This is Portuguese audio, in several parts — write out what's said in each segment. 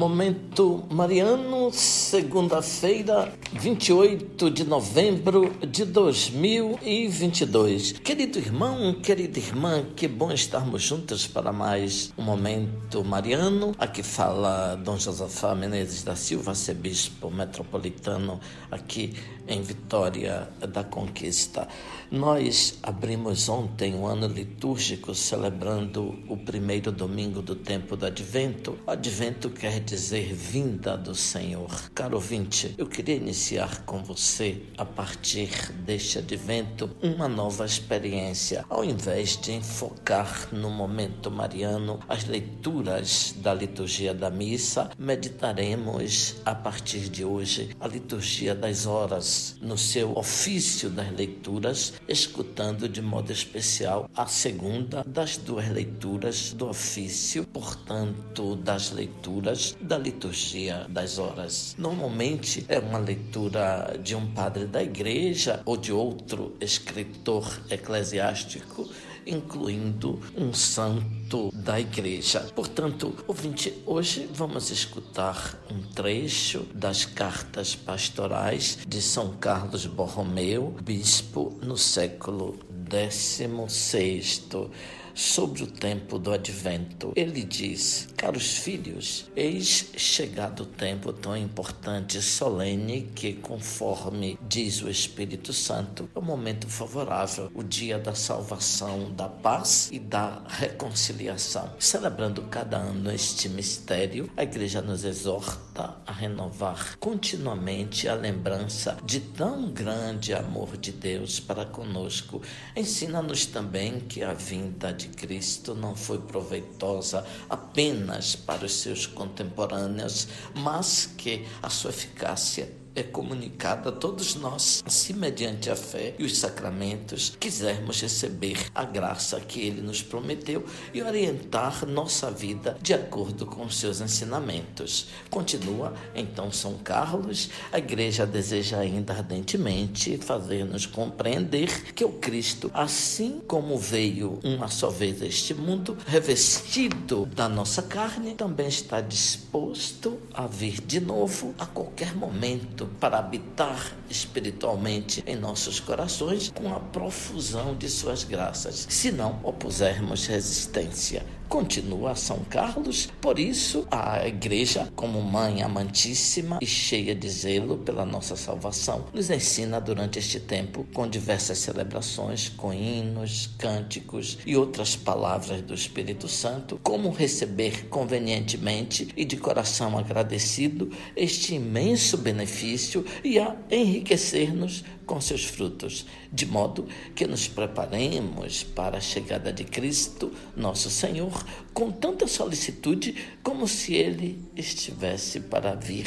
Momento Mariano, segunda-feira, 28 de novembro de 2022. Querido irmão, querida irmã, que bom estarmos juntos para mais um Momento Mariano. Aqui fala Dom Josafá Menezes da Silva, arcebispo metropolitano, aqui em Vitória da Conquista. Nós abrimos ontem um ano litúrgico celebrando o primeiro domingo do tempo do Advento. O Advento quer dizer vinda do Senhor. Caro ouvinte, eu queria iniciar com você, a partir deste Advento, uma nova experiência. Ao invés de enfocar no momento mariano as leituras da liturgia da missa, meditaremos a partir de hoje a liturgia das horas, no seu ofício das leituras escutando de modo especial a segunda das duas leituras do ofício, portanto, das leituras da liturgia das horas. Normalmente é uma leitura de um padre da igreja ou de outro escritor eclesiástico incluindo um santo da igreja. Portanto, ouvinte, hoje vamos escutar um trecho das cartas pastorais de São Carlos Borromeu, bispo no século XVI sobre o tempo do advento. Ele diz: Caros filhos, eis chegado o tempo tão importante e solene que, conforme diz o Espírito Santo, é o momento favorável, o dia da salvação, da paz e da reconciliação. Celebrando cada ano este mistério, a Igreja nos exorta a renovar continuamente a lembrança de tão grande amor de Deus para conosco. Ensina-nos também que a vinda de Cristo não foi proveitosa apenas para os seus contemporâneos, mas que a sua eficácia é comunicada a todos nós, se mediante a fé e os sacramentos quisermos receber a graça que ele nos prometeu e orientar nossa vida de acordo com os seus ensinamentos. Continua então São Carlos, a igreja deseja ainda ardentemente fazer-nos compreender que o Cristo, assim como veio uma só vez a este mundo, revestido da nossa carne, também está disposto a vir de novo a qualquer momento para habitar espiritualmente em nossos corações com a profusão de suas graças, se não opusermos resistência continua São Carlos. Por isso, a Igreja, como mãe amantíssima e cheia de zelo pela nossa salvação, nos ensina durante este tempo com diversas celebrações, com hinos, cânticos e outras palavras do Espírito Santo, como receber convenientemente e de coração agradecido este imenso benefício e a enriquecer-nos com seus frutos, de modo que nos preparemos para a chegada de Cristo, nosso Senhor, com tanta solicitude como se ele estivesse para vir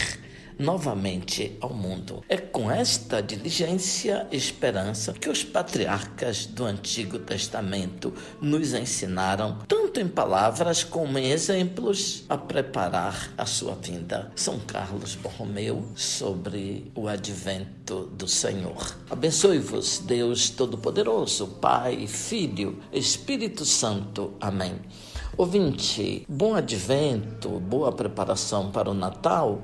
novamente ao mundo. É com esta diligência e esperança que os patriarcas do Antigo Testamento nos ensinaram, tanto em palavras como em exemplos, a preparar a sua vinda. São Carlos Borromeu sobre o advento do Senhor. Abençoe-vos, Deus Todo-Poderoso, Pai, Filho, Espírito Santo. Amém. Ouvinte, bom advento, boa preparação para o Natal.